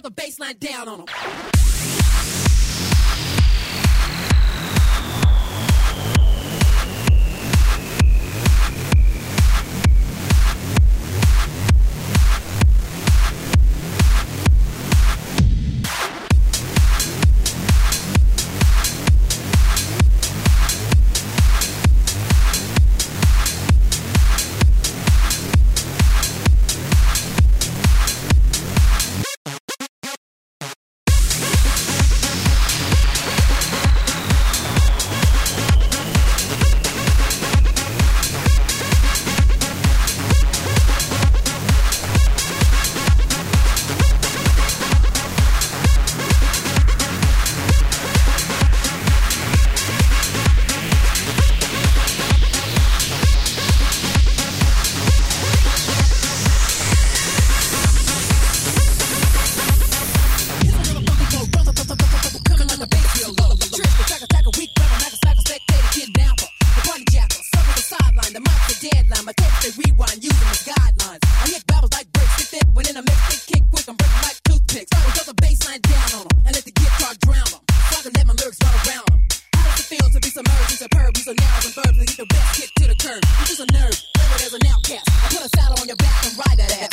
cut the baseline down on them. They rewind using the guidelines. I hit babbles like bricks, get thick. When in a mix, they kick quick. I'm breaking like toothpicks. i'll throw the baseline down on and let the guitar drown them. So I can let my lyrics run around them. How the feel to be submerged in superb? Use a narrows and verbs and get the best kick to the curb. You just a nerd, labeled as an outcast. I put a saddle on your back and ride that ass.